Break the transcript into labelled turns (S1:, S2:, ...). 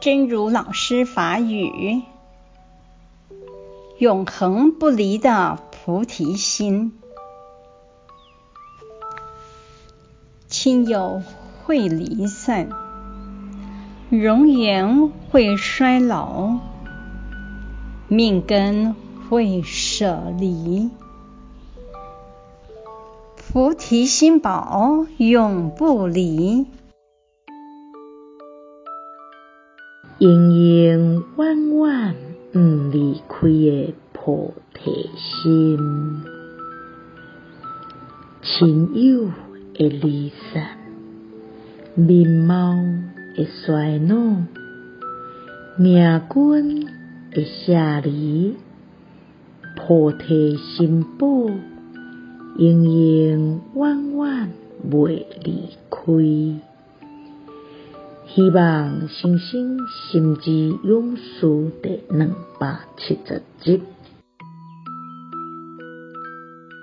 S1: 真如老师法语：永恒不离的菩提心。亲友会离散，容颜会衰老，命根会舍离。菩提心宝永不离。
S2: 永永远远不离开的菩提心，亲友会离散，面貌会衰老，命根会舍离，菩提心宝永永远远袂离开。希望星星心之勇士第两百七十集。